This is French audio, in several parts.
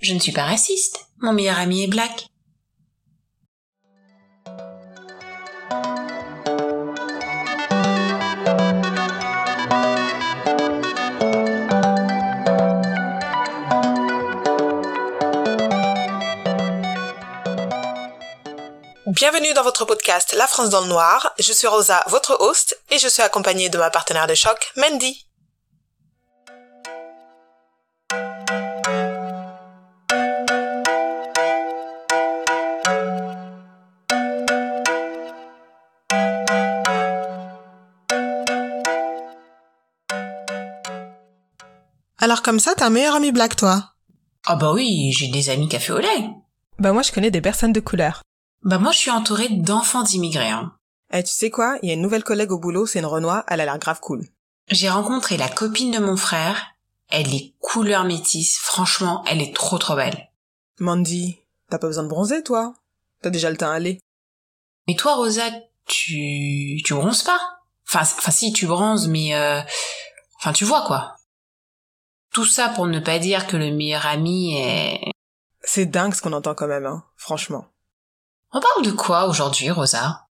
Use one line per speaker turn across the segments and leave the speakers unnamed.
Je ne suis pas raciste. Mon meilleur ami est black.
Bienvenue dans votre podcast La France dans le Noir. Je suis Rosa, votre host, et je suis accompagnée de ma partenaire de choc, Mandy. Alors comme ça, t'as un meilleur ami black, toi
Ah bah oui, j'ai des amis café au lait.
Bah moi je connais des personnes de couleur.
Bah moi je suis entourée d'enfants d'immigrés. Hein.
Eh, tu sais quoi? Il y a une nouvelle collègue au boulot, c'est une Renoir, elle a l'air grave cool.
J'ai rencontré la copine de mon frère. Elle est couleur métisse. Franchement, elle est trop trop belle.
Mandy, t'as pas besoin de bronzer, toi T'as déjà le teint allé.
Mais toi, Rosa, tu tu bronzes pas? Enfin, enfin si, tu bronzes, mais euh... enfin tu vois quoi. Tout ça pour ne pas dire que le meilleur ami est.
C'est dingue ce qu'on entend quand même, hein, franchement.
On parle de quoi aujourd'hui, Rosa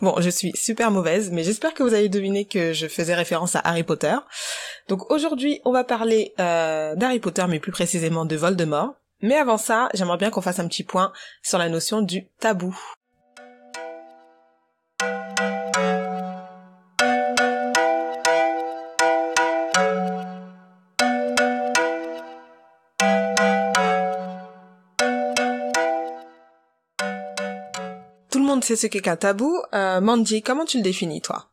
bon, je suis super mauvaise, mais j'espère que vous avez deviné que je faisais référence à Harry Potter. Donc aujourd'hui, on va parler euh, d'Harry Potter, mais plus précisément de Voldemort. Mais avant ça, j'aimerais bien qu'on fasse un petit point sur la notion du tabou. Sait ce qu'est qu'un tabou. Euh, Mandy, comment tu le définis, toi?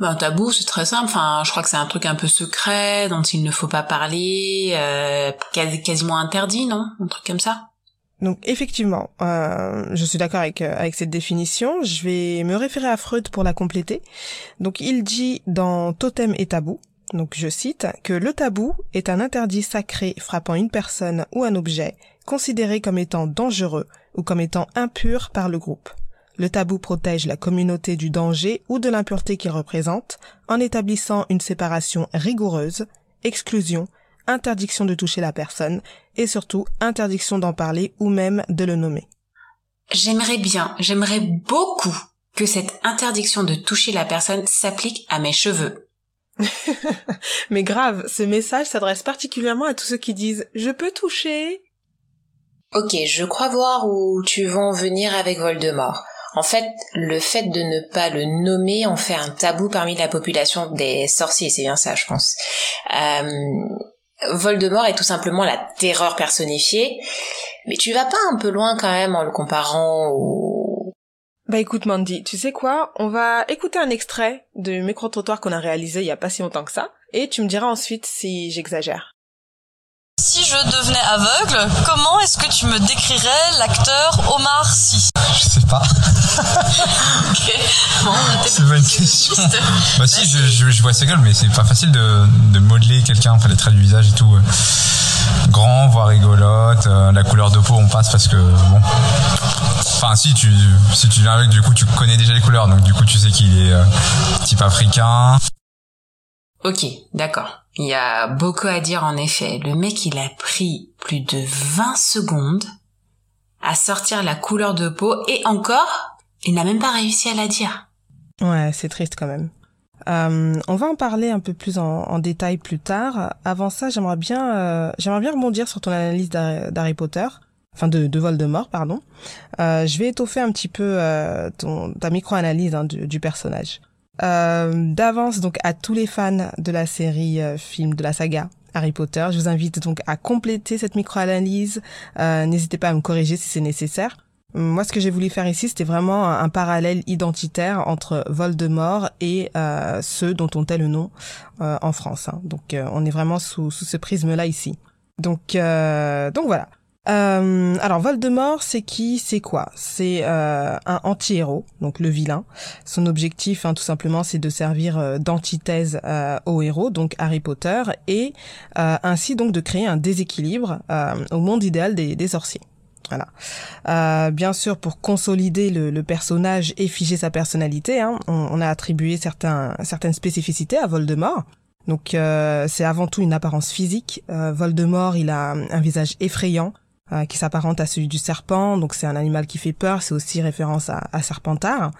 Ben, un tabou, c'est très simple. Enfin, je crois que c'est un truc un peu secret, dont il ne faut pas parler, euh, quasiment interdit, non? Un truc comme ça?
Donc effectivement, euh, je suis d'accord avec, euh, avec cette définition. Je vais me référer à Freud pour la compléter. Donc il dit dans Totem et tabou, donc je cite, que le tabou est un interdit sacré frappant une personne ou un objet considéré comme étant dangereux ou comme étant impur par le groupe. Le tabou protège la communauté du danger ou de l'impureté qu'il représente en établissant une séparation rigoureuse, exclusion, interdiction de toucher la personne et surtout interdiction d'en parler ou même de le nommer.
J'aimerais bien, j'aimerais beaucoup que cette interdiction de toucher la personne s'applique à mes cheveux.
Mais grave, ce message s'adresse particulièrement à tous ceux qui disent je peux toucher.
Ok, je crois voir où tu vas en venir avec Voldemort. En fait, le fait de ne pas le nommer en fait un tabou parmi la population des sorciers, c'est bien ça, je pense. Euh, Voldemort est tout simplement la terreur personnifiée, mais tu vas pas un peu loin quand même en le comparant au...
Bah écoute Mandy, tu sais quoi? On va écouter un extrait de micro-trottoir qu'on a réalisé il y a pas si longtemps que ça, et tu me diras ensuite si j'exagère.
Si je devenais aveugle, comment est-ce que tu me décrirais l'acteur Omar Sy?
Je sais pas.
Ok. Bon,
c'est pas une question. bah si, je, je, je, vois sa gueule, mais c'est pas facile de, de modeler quelqu'un, enfin les traits du visage et tout. Grand, voire rigolote, euh, la couleur de peau on passe parce que bon. Enfin si tu si tu viens avec, du coup tu connais déjà les couleurs, donc du coup tu sais qu'il est euh, type africain.
Ok, d'accord. Il y a beaucoup à dire en effet. Le mec, il a pris plus de 20 secondes à sortir la couleur de peau et encore, il n'a même pas réussi à la dire.
Ouais, c'est triste quand même. Euh, on va en parler un peu plus en, détail plus tard. Avant ça, j'aimerais bien, euh, j'aimerais bien rebondir sur ton analyse d'Harry Potter, enfin de, de Voldemort, pardon. Euh, je vais étoffer un petit peu euh, ton, ta micro-analyse hein, du, du personnage. Euh, d'avance donc à tous les fans de la série euh, film de la saga Harry Potter. Je vous invite donc à compléter cette micro-analyse. N'hésitez pas à me corriger si c'est nécessaire. Moi, ce que j'ai voulu faire ici, c'était vraiment un, parallèle identitaire entre Voldemort et euh, ceux dont on tait le nom euh, en France. Hein. Donc, euh, on est vraiment sous, sous ce prisme-là ici. Donc, donc voilà. Euh, alors Voldemort, c'est qui? C'est quoi? C'est euh, un anti-héros, donc le vilain. Son objectif, hein, tout simplement, c'est de servir euh, d'antithèse euh, au héros, donc Harry Potter, et euh, ainsi donc de créer un déséquilibre euh, au monde idéal des, des sorciers. Voilà. Euh, bien sûr, pour consolider le, le, personnage et figer sa personnalité, hein, on, on, a attribué certains, certaines spécificités à Voldemort. Donc euh, c'est avant tout une apparence physique. Euh, Voldemort, il a un visage effrayant euh, qui s'apparente à celui du serpent. Donc c'est un animal qui fait peur. C'est aussi référence à, à Serpentard.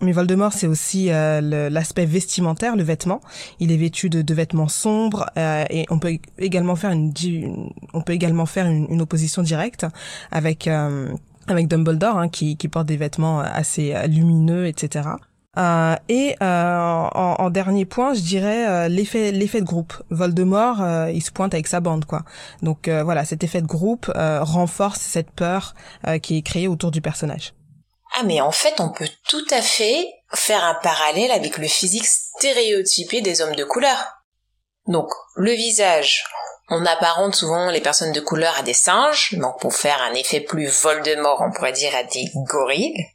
Euh, mais Voldemort, c'est aussi euh, l'aspect vestimentaire, le vêtement. Il est vêtu de, de vêtements sombres euh, et on peut également faire une, on peut également faire une, une opposition directe avec euh, avec Dumbledore hein, qui, qui porte des vêtements assez lumineux, etc. Euh, et euh, en, en, dernier point, je dirais euh, l'effet l'effet de groupe. Voldemort, euh, il se pointe avec sa bande, quoi. Donc euh, voilà, cet effet de groupe renforce cette peur qui est créée autour du personnage.
Ah mais en fait, on peut tout à fait faire un parallèle avec le physique stéréotypé des hommes de couleur. Donc le visage, on apparente souvent les personnes de couleur à des singes, donc pour faire un effet plus Voldemort, on pourrait dire à des gorilles.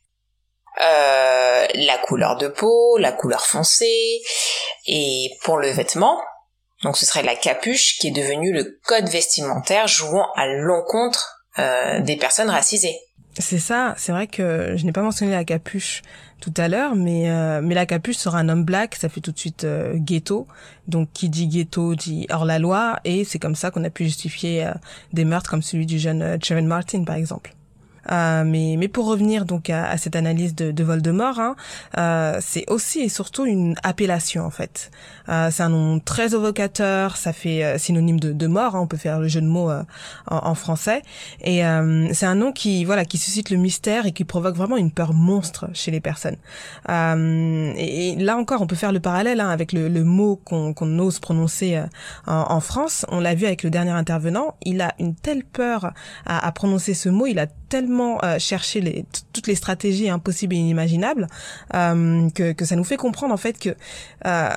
Euh, la couleur de peau, la couleur foncée, et pour le vêtement, donc ce serait la capuche qui est devenue le code vestimentaire jouant à l'encontre euh, des personnes racisées.
C'est ça, c'est vrai que je n'ai pas mentionné la capuche tout à l'heure, mais euh, mais la capuche sera un homme black, ça fait tout de suite euh, ghetto. Donc qui dit ghetto dit hors la loi, et c'est comme ça qu'on a pu justifier euh, des meurtres comme celui du jeune euh, Martin par exemple. Euh, mais, mais pour revenir donc à, à cette analyse de, de Voldemort, hein, euh, c'est aussi et surtout une appellation en fait. Euh, c'est un nom très évocateur, ça fait euh, synonyme de, de mort. Hein, on peut faire le jeu de mots euh, en, en, français. Et euh, c'est un nom qui voilà qui suscite le mystère et qui provoque vraiment une peur monstre chez les personnes. Et, et, là encore, on peut faire le parallèle hein, avec le, le mot qu'on qu'on ose prononcer en, en, France. On l'a vu avec le dernier intervenant. Il a une telle peur à, à prononcer ce mot. Il a tellement euh, cherché les, toutes les stratégies impossibles et inimaginables euh, que, que ça nous fait comprendre en fait que euh,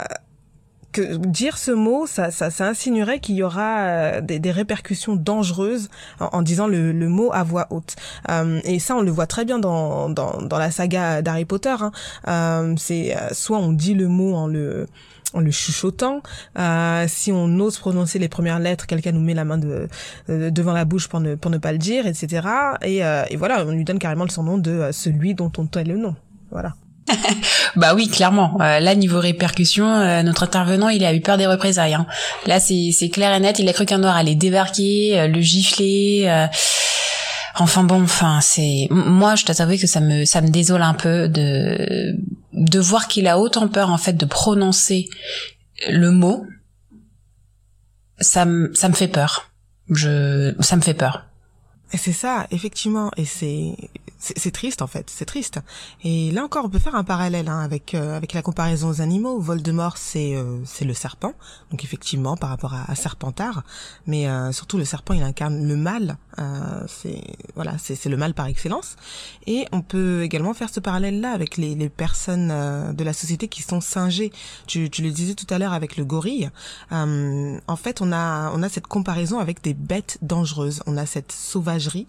que dire ce mot, ça, ça, ça insinuerait qu'il y aura des, des, répercussions dangereuses en, en disant le, le, mot à voix haute. Euh, et ça, on le voit très bien dans, dans, dans la saga d'Harry Potter. Hein. Euh, c'est soit on dit le mot en le en le chuchotant. Euh, si on ose prononcer les premières lettres, quelqu'un nous met la main de, de, devant la bouche pour ne, pour ne pas le dire, etc. Et, euh, et voilà, on lui donne carrément le surnom de euh, celui dont on tait le nom. Voilà.
bah oui, clairement. Euh, là, niveau répercussion, euh, notre intervenant, il a eu peur des représailles. Hein. Là, c'est clair et net. Il a cru qu'un noir allait débarquer, euh, le gifler. Enfin bon, enfin c'est moi je dois t'avouer que ça me ça me désole un peu de de voir qu'il a autant peur en fait de prononcer le mot. Ça me ça me fait peur. Je ça me fait peur.
Et c'est ça, effectivement, et c'est c'est triste en fait, c'est triste. Et là encore, on peut faire un parallèle hein, avec euh, avec la comparaison aux animaux. Voldemort, c'est euh, c'est le serpent, donc effectivement par rapport à, à Serpentard, mais euh, surtout le serpent, il incarne le mal. Euh, c'est voilà, c'est c'est le mal par excellence. Et on peut également faire ce parallèle là avec les les personnes euh, de la société qui sont singées. Tu tu le disais tout à l'heure avec le gorille. en fait, on a on a cette comparaison avec des bêtes dangereuses. On a cette sauvagerie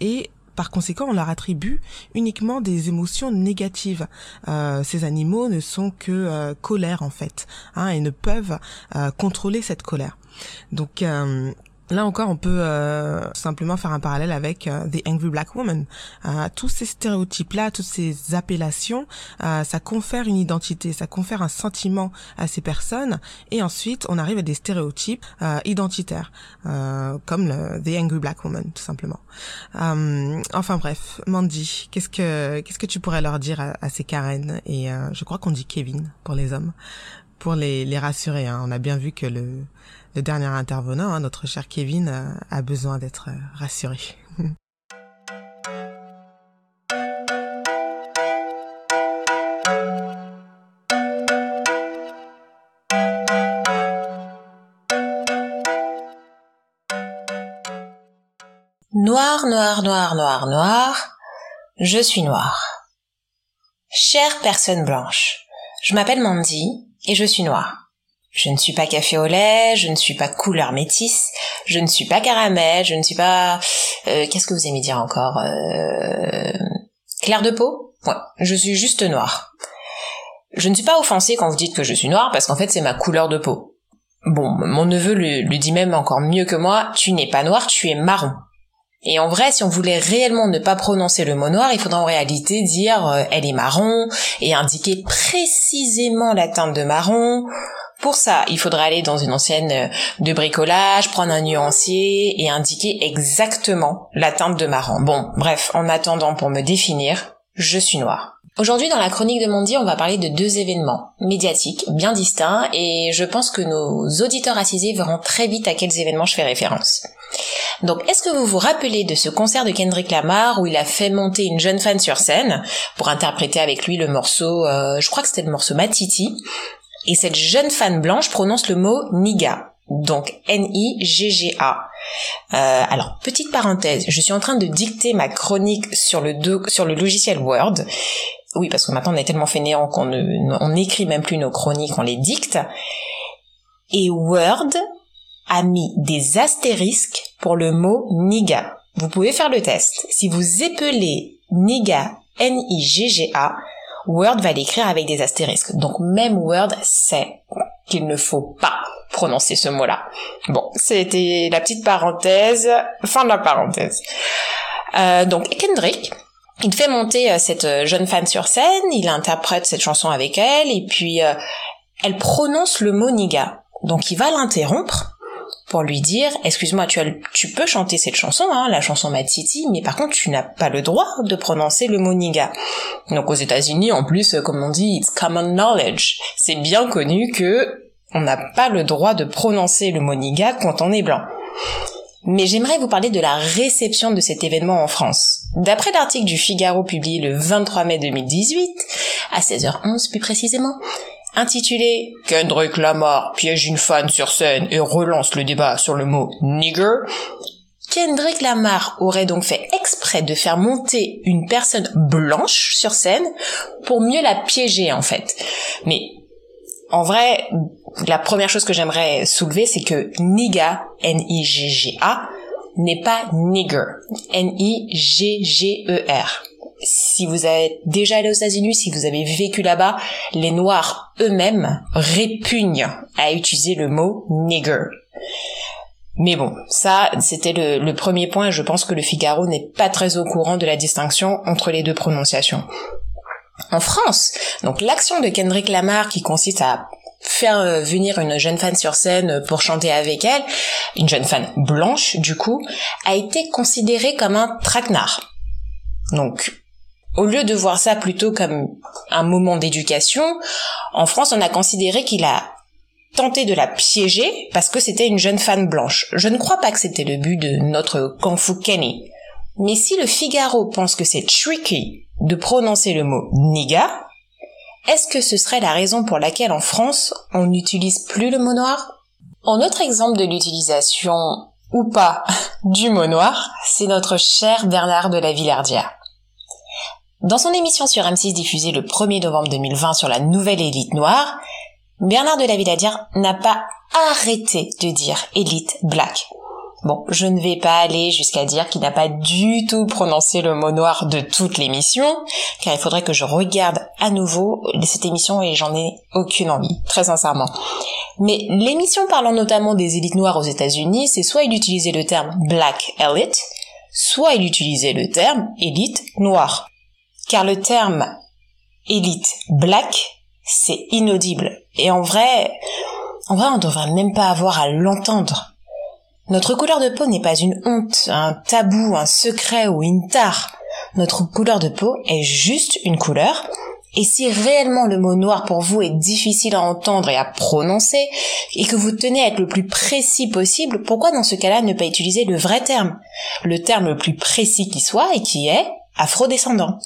et par conséquent, on leur attribue uniquement des émotions négatives. Euh, ces animaux ne sont que euh, colère en fait, hein, et ne peuvent euh, contrôler cette colère. Donc euh, Là encore, on peut euh, simplement faire un parallèle avec euh, The Angry Black Woman. Euh, tous ces stéréotypes-là, toutes ces appellations, euh, ça confère une identité, ça confère un sentiment à ces personnes. Et ensuite, on arrive à des stéréotypes euh, identitaires, euh, comme le, The Angry Black Woman, tout simplement. enfin bref, Mandy, qu'est-ce que qu'est-ce que tu pourrais leur dire à, à ces Karen Et je crois qu'on dit Kevin pour les hommes, pour les, les rassurer. Hein. On a bien vu que le le dernier intervenant, hein, notre cher Kevin, euh, a besoin d'être euh, rassuré.
Noir, noir, noir, noir, noir, je suis noir. Chère personne blanche, je m'appelle Mandy et je suis noire. Je ne suis pas café au lait, je ne suis pas couleur métisse, je ne suis pas caramel, je ne suis pas... Euh, Qu'est-ce que vous aimez dire encore euh... Clair de peau Ouais, je suis juste noire. Je ne suis pas offensée quand vous dites que je suis noire parce qu'en fait c'est ma couleur de peau. bon, mon neveu le, le dit même encore mieux que moi, tu n'es pas noir, tu es marron. Et en vrai, si on voulait réellement ne pas prononcer le mot noir, il faudrait en réalité dire euh, elle est marron et indiquer précisément la teinte de marron. Pour ça, il faudrait aller dans une ancienne euh, de bricolage, prendre un nuancier et indiquer exactement la teinte de marron. Bon, bref, en attendant pour me définir, je suis noir. Aujourd'hui, dans la chronique de Mondi, on va parler de deux événements médiatiques bien distincts et je pense que nos auditeurs assisés verront très vite à quels événements je fais référence. Donc, est-ce que vous vous rappelez de ce concert de Kendrick Lamar où il a fait monter une jeune fan sur scène pour interpréter avec lui le morceau, euh, je crois que c'était le morceau Matiti, et cette jeune fan blanche prononce le mot niga donc N-I-G-G-A. Euh, alors, petite parenthèse, je suis en train de dicter ma chronique sur le, sur le logiciel Word oui, parce que maintenant on est tellement fainéant qu'on on n'écrit même plus nos chroniques, on les dicte. Et Word a mis des astérisques pour le mot niga. Vous pouvez faire le test. Si vous épelez niga, N-I-G-G-A, Word va l'écrire avec des astérisques. Donc même Word sait qu'il ne faut pas prononcer ce mot-là. Bon, c'était la petite parenthèse, fin de la parenthèse. Euh, donc Kendrick, il fait monter euh, cette euh, jeune femme sur scène, il interprète cette chanson avec elle, et puis euh, elle prononce le mot niga. Donc il va l'interrompre pour lui dire excuse-moi tu, tu peux chanter cette chanson hein, la chanson Mad City mais par contre tu n'as pas le droit de prononcer le mot niga. Donc aux États-Unis en plus comme on dit it's common knowledge. C'est bien connu que on n'a pas le droit de prononcer le mot niga quand on est blanc mais j'aimerais vous parler de la réception de cet événement en France. D'après l'article du Figaro publié le 23 mai 2018, à 16h11 plus précisément, intitulé Kendrick Lamar piège une fan sur scène et relance le débat sur le mot nigger, Kendrick Lamar aurait donc fait exprès de faire monter une personne blanche sur scène pour mieux la piéger en fait. Mais en vrai, la première chose que j'aimerais soulever, c'est que niga, N-I-G-G-A, n'est pas nigger, N-I-G-G-E-R. Si vous êtes déjà allé aux États-Unis, si vous avez vécu là-bas, les Noirs eux-mêmes répugnent à utiliser le mot nigger. Mais bon, ça, c'était le, le, premier point je pense que le Figaro n'est pas très au courant de la distinction entre les deux prononciations. En France, donc l'action de Kendrick Lamar qui consiste à faire euh, venir une jeune fan sur scène pour chanter avec elle, une jeune fan blanche du coup, a été considérée comme un traquenard. Donc, au lieu de voir ça plutôt comme un moment d'éducation, en France on a considéré qu'il a tenté de la piéger parce que c'était une jeune fan blanche. Je ne crois pas que c'était le but de notre Kung Fu Kenny. Mais si le Figaro pense que c'est tricky de prononcer le mot niga, est-ce que ce serait la raison pour laquelle en France on n'utilise plus le mot noir? En autre exemple de l'utilisation ou pas du mot noir, c'est notre cher Bernard de la Villardière. Dans son émission sur M6 diffusée le 1er novembre 2020 sur la nouvelle élite noire, Bernard de la Villardière n'a pas arrêté de dire élite black. Bon, je ne vais pas aller jusqu'à dire qu'il n'a pas du tout prononcé le mot noir de toute l'émission, car il faudrait que je regarde à nouveau cette émission et j'en ai aucune envie, très sincèrement. Mais l'émission parlant notamment des élites noires aux États-Unis, c'est soit il utilisait le terme black elite, soit il utilisait le terme élite noire. Car le terme élite black, c'est inaudible. Et en vrai, en vrai, on devrait même pas avoir à l'entendre. Notre couleur de peau n'est pas une honte, un tabou, un secret ou une tare. Notre couleur de peau est juste une couleur. Et si réellement le mot noir pour vous est difficile à entendre et à prononcer, et que vous tenez à être le plus précis possible, pourquoi dans ce cas-là ne pas utiliser le vrai terme? Le terme le plus précis qui soit et qui est afrodescendant.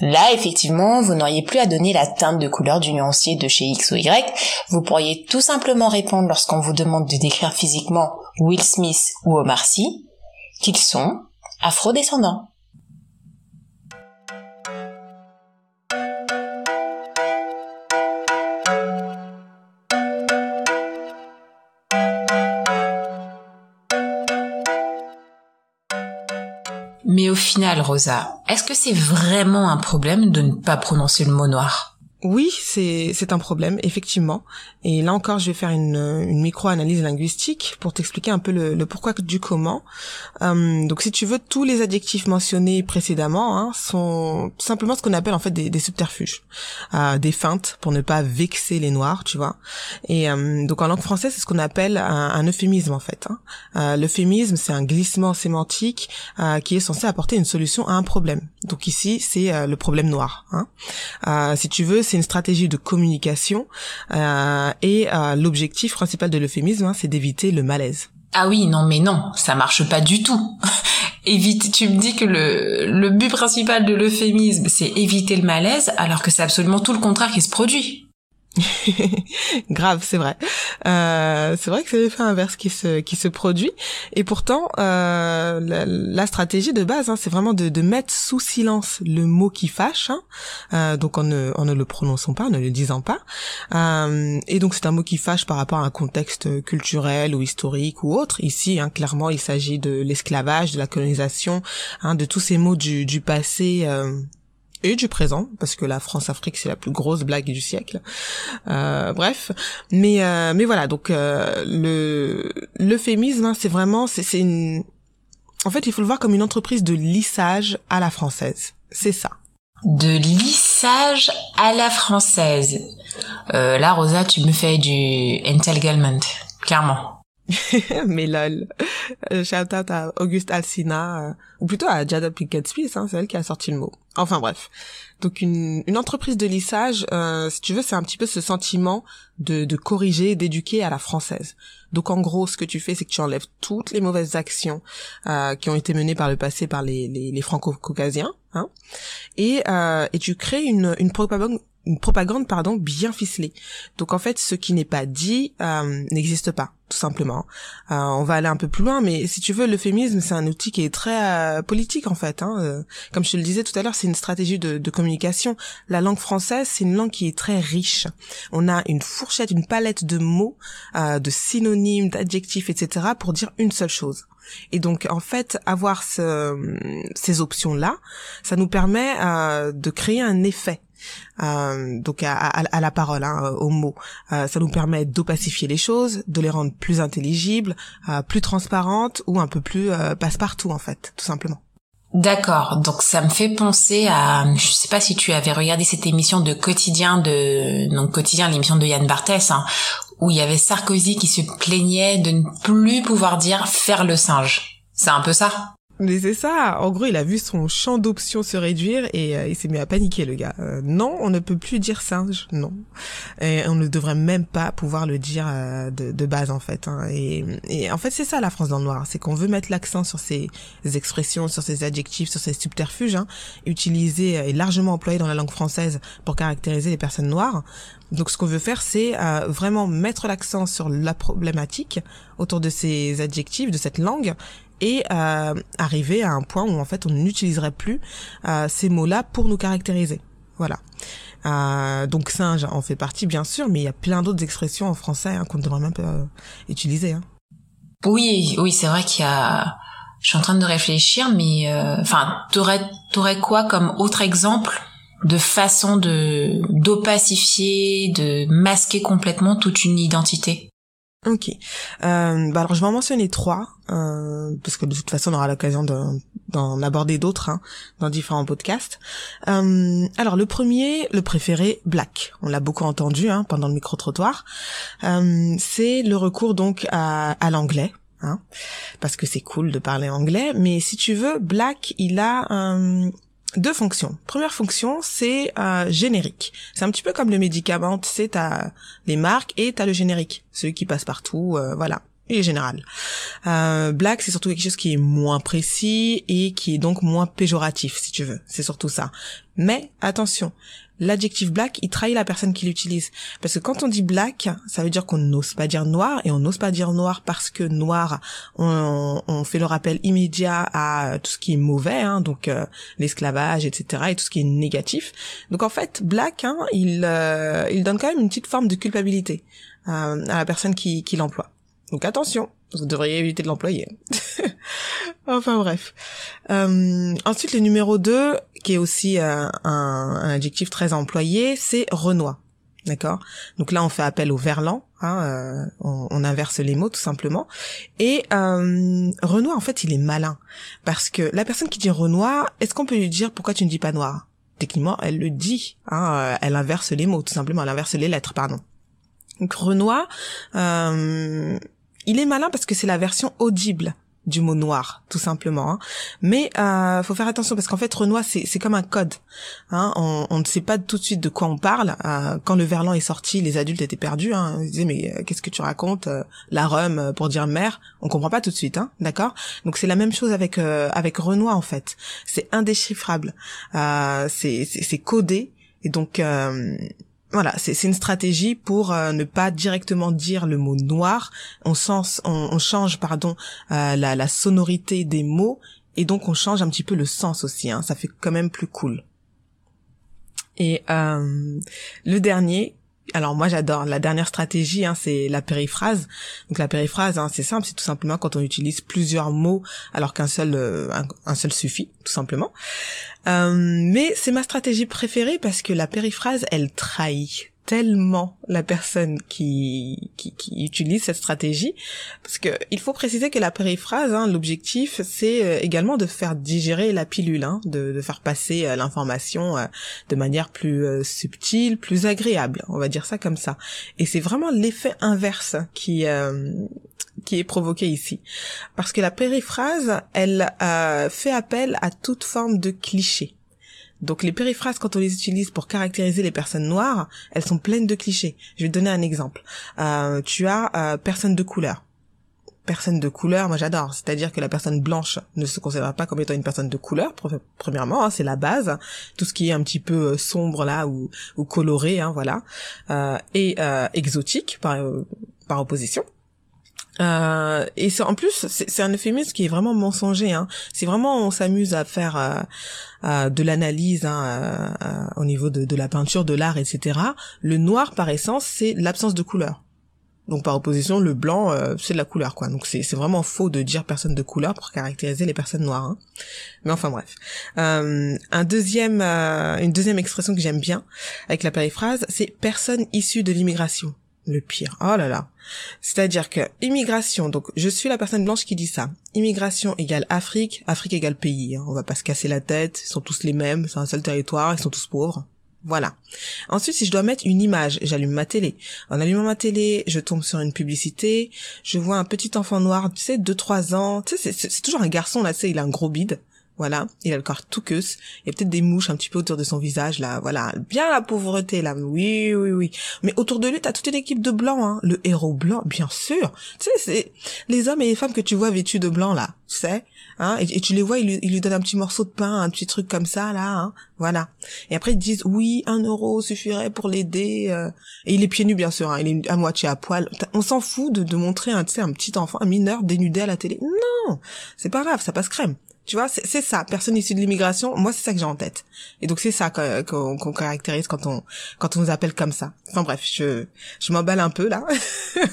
Là, effectivement, vous n'auriez plus à donner la teinte de couleur du nuancier de chez X ou Y. Vous pourriez tout simplement répondre lorsqu'on vous demande de décrire physiquement Will Smith ou Omar Sy qu'ils sont afrodescendants. Final, Rosa, est-ce que c'est vraiment un problème de ne pas prononcer le mot noir?
Oui, c'est un problème effectivement. Et là encore, je vais faire une, une micro-analyse linguistique pour t'expliquer un peu le, le, pourquoi du comment. Euh, donc, si tu veux, tous les adjectifs mentionnés précédemment hein, sont simplement ce qu'on appelle en fait des, subterfuges, euh, des feintes pour ne pas vexer les noirs, tu vois. Et euh, donc en langue française, c'est ce qu'on appelle un, un, euphémisme en fait. Hein. Euh, l'euphémisme, c'est un glissement sémantique euh, qui est censé apporter une solution à un problème. Donc ici, c'est euh, le problème noir. Hein. si tu veux c'est une stratégie de communication euh, et euh, l'objectif principal de l'euphémisme, hein, c'est d'éviter le malaise.
Ah oui, non mais non, ça marche pas du tout. Évite, tu me dis que le, le but principal de l'euphémisme, c'est éviter le malaise, alors que c'est absolument tout le contraire qui se produit.
Grave, c'est vrai. Euh, c'est vrai que c'est l'effet inverse qui se qui se produit. Et pourtant, euh, la, stratégie de base, hein, c'est vraiment de, de, mettre sous silence le mot qui fâche. Hein. Euh, donc en ne, en ne le prononçant pas, en ne le disant pas. Euh, et donc c'est un mot qui fâche par rapport à un contexte culturel ou historique ou autre. Ici, hein, clairement, il s'agit de l'esclavage, de la colonisation, hein, de tous ces mots du, du passé euh, et du présent, parce que la France-Afrique c'est la plus grosse blague du siècle. Euh, bref, mais euh, mais voilà, donc euh, le l'euphémisme, hein, c'est vraiment c'est c'est une, en fait il faut le voir comme une entreprise de lissage à la française, c'est ça.
De lissage à la française. Euh, là, Rosa, tu me fais du entanglement, clairement.
mais lol. Euh, shout out à Auguste Alsina, euh, ou plutôt à Jada Pinkett Smith, hein, c'est elle qui a sorti le mot. Enfin bref. Donc une, une entreprise de lissage, euh, si tu veux, c'est un petit peu ce sentiment de, de corriger, d'éduquer à la française. Donc en gros, ce que tu fais, c'est que tu enlèves toutes les mauvaises actions euh, qui ont été menées par le passé par les, les, les franco-caucasiens, hein, et, euh, et tu crées une, une propagande une propagande pardon bien ficelée. Donc en fait, ce qui n'est pas dit euh, n'existe pas, tout simplement. Euh, on va aller un peu plus loin, mais si tu veux, l'euphémisme c'est un outil qui est très euh, politique en fait. Hein. Euh, comme je te le disais tout à l'heure, c'est une stratégie de, de, communication. La langue française, c'est une langue qui est très riche. On a une fourchette, une palette de mots, euh, de synonymes, d'adjectifs, etc. pour dire une seule chose. Et donc en fait, avoir ce, ces options là, ça nous permet de créer un effet euh, donc à, à, la parole, hein, aux mots. Euh, ça nous permet d'opacifier les choses, de les rendre plus intelligibles, euh, plus transparentes ou un peu plus passe-partout en fait, tout simplement.
D'accord, donc ça me fait penser à, je sais pas si tu avais regardé cette émission de quotidien de, donc quotidien, l'émission de Yann Barthès, hein, où il y avait Sarkozy qui se plaignait de ne plus pouvoir dire faire le singe. C'est un peu ça?
Mais c'est ça. En gros, il a vu son champ d'options se réduire et euh, il s'est mis à paniquer, le gars. Euh, non, on ne peut plus dire singe. Non. Et on ne devrait même pas pouvoir le dire euh, de, base, en fait. Hein. Et, et, en fait, c'est ça la France dans le noir. C'est qu'on veut mettre l'accent sur ces expressions, sur ces adjectifs, sur ces subterfuges, hein, utilisés et largement employés dans la langue française pour caractériser les personnes noires. Donc, ce qu'on veut faire, c'est vraiment mettre l'accent sur la problématique autour de ces adjectifs, de cette langue, et euh, arriver à un point où en fait on n'utiliserait plus euh, ces mots-là pour nous caractériser. Voilà. Euh, donc singe en fait partie bien sûr, mais il y a plein d'autres expressions en français hein, qu'on ne devrait même pas utiliser. Hein.
Oui, oui, c'est vrai qu'il y a. Je suis en train de réfléchir, mais enfin, t'aurais t'aurais quoi comme autre exemple de façon de d'opacifier, de masquer complètement toute une identité?
Ok. Euh, bah alors je vais en mentionner trois, euh, parce que de toute façon on aura l'occasion d'en aborder d'autres hein, dans différents podcasts. Euh, alors le premier, le préféré, Black. On l'a beaucoup entendu hein, pendant le micro-trottoir. Euh, c'est le recours donc à, à l'anglais. Hein, parce que c'est cool de parler anglais, mais si tu veux, Black, il a un, deux fonctions. Première fonction, c'est euh, générique. C'est un petit peu comme le médicament, tu sais, t'as les marques et t'as le générique, celui qui passe partout, euh, voilà, et général. Euh, black, c'est surtout quelque chose qui est moins précis et qui est donc moins péjoratif, si tu veux. C'est surtout ça. Mais attention, l'adjectif black, il trahit la personne qui l'utilise. Parce que quand on dit black, ça veut dire qu'on n'ose pas dire noir, et on n'ose pas dire noir parce que noir, on, on, fait le rappel immédiat à tout ce qui est mauvais, hein, donc euh, l'esclavage, etc., et tout ce qui est négatif. Donc en fait, black, hein, il, euh, il donne quand même une petite forme de culpabilité euh, à la personne qui, qui l'emploie. Donc attention, vous devriez éviter de l'employer. enfin bref. Euh, ensuite, le numéro 2, qui est aussi euh, un, un, adjectif très employé, c'est Renoir. D'accord? Donc là, on fait appel au verlan, hein, euh, on, on, inverse les mots tout simplement. Et euh, Renoir, en fait, il est malin. Parce que la personne qui dit Renoir, est-ce qu'on peut lui dire pourquoi tu ne dis pas noir? Techniquement, elle le dit. Hein, euh, elle inverse les mots, tout simplement. Elle inverse les lettres, pardon. Donc Renoir, euh, il est malin parce que c'est la version audible du mot noir, tout simplement. Hein. Mais euh, faut faire attention parce qu'en fait, Renoir, c'est, comme un code. Hein. On, on, ne sait pas tout de suite de quoi on parle. Euh, quand le verlan est sorti, les adultes étaient perdus. Hein. Ils disaient mais euh, qu'est-ce que tu racontes euh, La rhum euh, pour dire mère, on comprend pas tout de suite, hein, d'accord? Donc c'est la même chose avec avec Renoir en fait. C'est indéchiffrable. c'est codé et donc voilà, c'est une stratégie pour euh, ne pas directement dire le mot noir. On, change pardon euh, la, la, sonorité des mots et donc on change un petit peu le sens aussi. Hein, ça fait quand même plus cool. Et euh, le dernier, alors moi j'adore la dernière stratégie, hein, c'est la périphrase. Donc la périphrase, hein, c'est simple, c'est tout simplement quand on utilise plusieurs mots alors qu'un seul euh, un, seul suffit, tout simplement. Euh, mais c'est ma stratégie préférée parce que la périphrase, elle trahit tellement la personne qui, qui, qui, utilise cette stratégie parce que il faut préciser que la périphrase hein, l'objectif c'est euh, également de faire digérer la pilule hein, de, de, faire passer euh, l'information euh, de manière plus subtile plus agréable. On va dire ça comme ça. Et c'est vraiment l'effet inverse qui qui est provoqué ici. Parce que la périphrase elle fait appel à toute forme de cliché donc les périphrases, quand on les utilise pour caractériser les personnes noires, elles sont pleines de clichés. Je vais te donner un exemple. Euh, tu as euh, personne de couleur. Personne de couleur, moi j'adore. C'est-à-dire que la personne blanche ne se considère pas comme étant une personne de couleur. Premièrement, hein, c'est la base. Tout ce qui est un petit peu euh, sombre là ou, coloré, hein, voilà, euh, et exotique par opposition. Euh, et c'est en plus c'est un euphémisme qui est vraiment mensonger. Hein. C'est vraiment on s'amuse à faire euh, euh, de l'analyse hein, au niveau de, de, la peinture, de l'art, etc. Le noir par essence c'est l'absence de couleur. Donc par opposition le blanc c'est de la couleur quoi. Donc c'est vraiment faux de dire personne de couleur pour caractériser les personnes noires. Hein. Mais enfin bref. un deuxième une deuxième expression que j'aime bien avec la périphrase c'est personne issue de l'immigration le pire. Oh là là. C'est-à-dire que immigration, donc je suis la personne blanche qui dit ça. Immigration égale Afrique, Afrique égale pays. Hein. On va pas se casser la tête, ils sont tous les mêmes, c'est un seul territoire, ils sont tous pauvres. Voilà. Ensuite, si je dois mettre une image, j'allume ma télé. En allumant ma télé, je tombe sur une publicité, je vois un petit enfant noir, tu sais, 2-3 ans, tu sais, c'est toujours un garçon, là, tu sais, il a un gros bide. Voilà, il a le corps tout queuse. Il y a peut-être des mouches un petit peu autour de son visage, là. Voilà, bien la pauvreté, là. Oui, oui, oui. Mais autour de lui, t'as toute une équipe de blancs, hein. Le héros blanc, bien sûr. Tu sais, c'est les hommes et les femmes que tu vois vêtus de blanc, là. Tu sais, hein. Et, tu les vois, il lui, il lui donne un petit morceau de pain, un petit truc comme ça, là, hein. Voilà. Et après, ils disent, oui, un euro suffirait pour l'aider. Euh. Et il est pieds nus, bien sûr, hein. Il est à moitié à poil. On s'en fout de, montrer, tu sais, un petit enfant, un mineur dénudé à la télé. Non! C'est pas grave, ça passe crème. Tu vois, c'est ça, personne issue de l'immigration. Moi, c'est ça que j'ai en tête. Et donc c'est ça qu'on caractérise quand on quand on nous appelle comme ça. Enfin bref, je je m'emballe un peu là,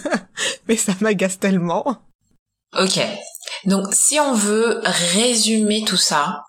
mais ça m'agace tellement.
Ok. Donc si on veut résumer tout ça,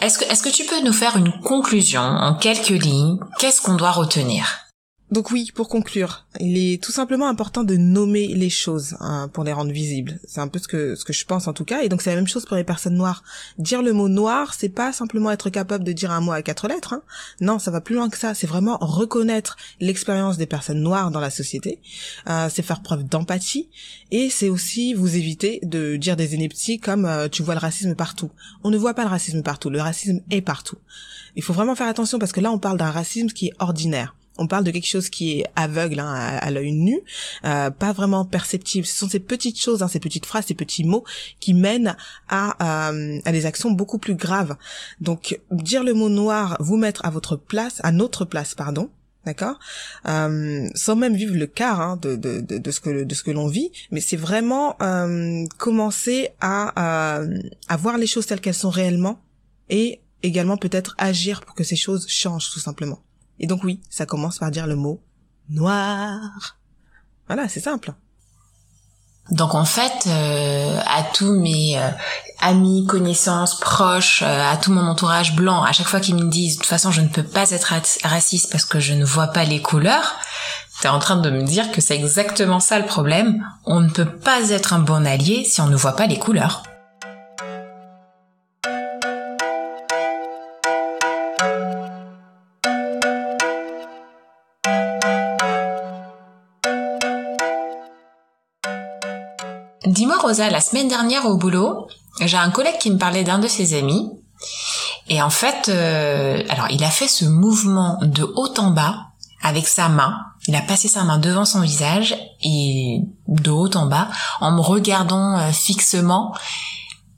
est-ce que est-ce que tu peux nous faire une conclusion en quelques lignes? Qu'est-ce qu'on doit retenir?
Donc oui, pour conclure, il est tout simplement important de nommer les choses hein, pour les rendre visibles. C'est un peu ce que ce que je pense en tout cas. Et donc c'est la même chose pour les personnes noires. Dire le mot noir, c'est pas simplement être capable de dire un mot à quatre lettres. Hein. Non, ça va plus loin que ça. C'est vraiment reconnaître l'expérience des personnes noires dans la société. Euh, c'est faire preuve d'empathie et c'est aussi vous éviter de dire des inepties comme euh, tu vois le racisme partout. On ne voit pas le racisme partout. Le racisme est partout. Il faut vraiment faire attention parce que là on parle d'un racisme qui est ordinaire on parle de quelque chose qui est aveugle hein, à, l'œil nu, euh, pas vraiment perceptible. Ce sont ces petites choses, hein, ces petites phrases, ces petits mots qui mènent à, euh, à des actions beaucoup plus graves. Donc dire le mot noir, vous mettre à votre place, à notre place, pardon, d'accord euh, sans même vivre le quart hein, de, de, de, ce que de ce que l'on vit mais c'est vraiment euh, commencer à, euh, à voir les choses telles qu'elles sont réellement et également peut-être agir pour que ces choses changent tout simplement et donc oui, ça commence par dire le mot noir. Voilà, c'est simple.
Donc en fait, euh, à tous mes euh, amis, connaissances, proches, euh, à tout mon entourage blanc, à chaque fois qu'ils me disent de toute façon je ne peux pas être raciste parce que je ne vois pas les couleurs, t'es en train de me dire que c'est exactement ça le problème. On ne peut pas être un bon allié si on ne voit pas les couleurs. La semaine dernière au boulot, j'ai un collègue qui me parlait d'un de ses amis. Et en fait, euh, alors il a fait ce mouvement de haut en bas avec sa main. Il a passé sa main devant son visage et de haut en bas en me regardant euh, fixement.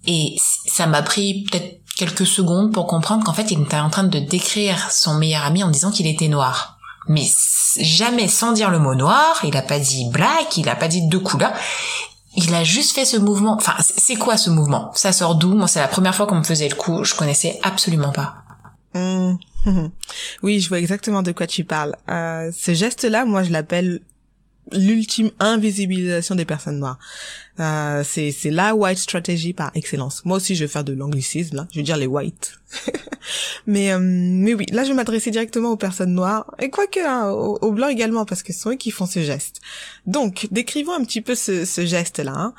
Et ça m'a pris peut-être quelques secondes pour comprendre qu'en fait il était en train de décrire son meilleur ami en disant qu'il était noir. Mais jamais sans dire le mot noir, il a pas dit black, il a pas dit deux couleurs il a juste fait ce mouvement. Enfin, c'est quoi ce mouvement? Ça sort d'où? Moi, c'est la première fois qu'on me faisait le coup. Je connaissais absolument pas.
Mmh. Oui, je vois exactement de quoi tu parles. Euh, ce geste-là, moi, je l'appelle l'ultime invisibilisation des personnes noires. Euh, c'est c'est la white strategy par excellence. Moi aussi, je vais faire de l'anglicisme là. Je veux dire les whites. mais euh, mais oui, là, je vais m'adresser directement aux personnes noires et quoique hein, aux, blancs également parce que ce sont eux qui font ce geste. Donc, décrivons un petit peu ce, ce geste là. Hein.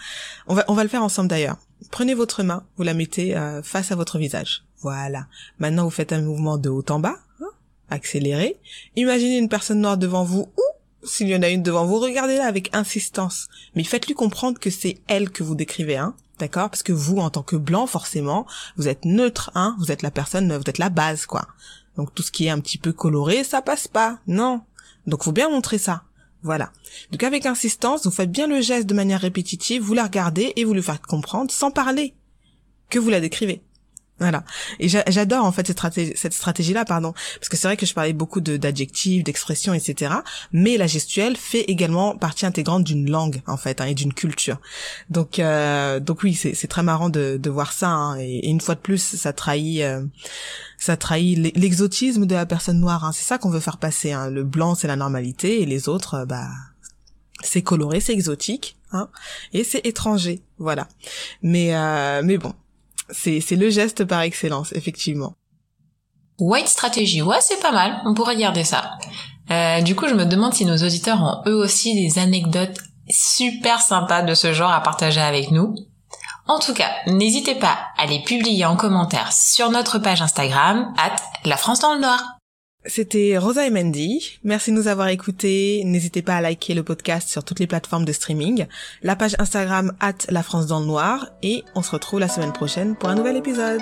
On va on va le faire ensemble d'ailleurs. Prenez votre main, vous la mettez euh, face à votre visage. Voilà. Maintenant, vous faites un mouvement de haut en bas, hein, accéléré. Imaginez une personne noire devant vous ou s'il y en a une devant vous, regardez-la avec insistance. Mais faites-lui comprendre que c'est elle que vous décrivez, hein. D'accord? Parce que vous, en tant que blanc, forcément, vous êtes neutre, hein. Vous êtes la personne, vous êtes la base, quoi. Donc tout ce qui est un petit peu coloré, ça passe pas. Non. Donc faut bien montrer ça. Voilà. Donc avec insistance, vous faites bien le geste de manière répétitive, vous la regardez et vous le faites comprendre sans parler que vous la décrivez. Voilà. Et j'adore en fait cette stratégie, cette stratégie-là, pardon, parce que c'est vrai que je parlais beaucoup d'adjectifs, d'expressions, etc. Mais la gestuelle fait également partie intégrante d'une langue en fait hein, et d'une culture. Donc euh, donc oui, c'est très marrant de, de voir ça. Hein, et, une fois de plus, ça trahit euh, ça trahit l'exotisme de la personne noire. Hein. C'est ça qu'on veut faire passer. Hein. Le blanc c'est la normalité et les autres, euh, bah c'est coloré, c'est exotique, hein, et c'est étranger, voilà. Mais euh, mais bon, c'est, le geste par excellence, effectivement.
White strategy, ouais, c'est pas mal. On pourrait garder ça. Euh, du coup, je me demande si nos auditeurs ont eux aussi des anecdotes super sympas de ce genre à partager avec nous. En tout cas, n'hésitez pas à les publier en commentaire sur notre page Instagram, at la France dans le Noir.
C'était Rosa et Mandy. Merci de nous avoir écoutés. N'hésitez pas à liker le podcast sur toutes les plateformes de streaming, la page Instagram at la France dans le noir et on se retrouve la semaine prochaine pour un nouvel épisode.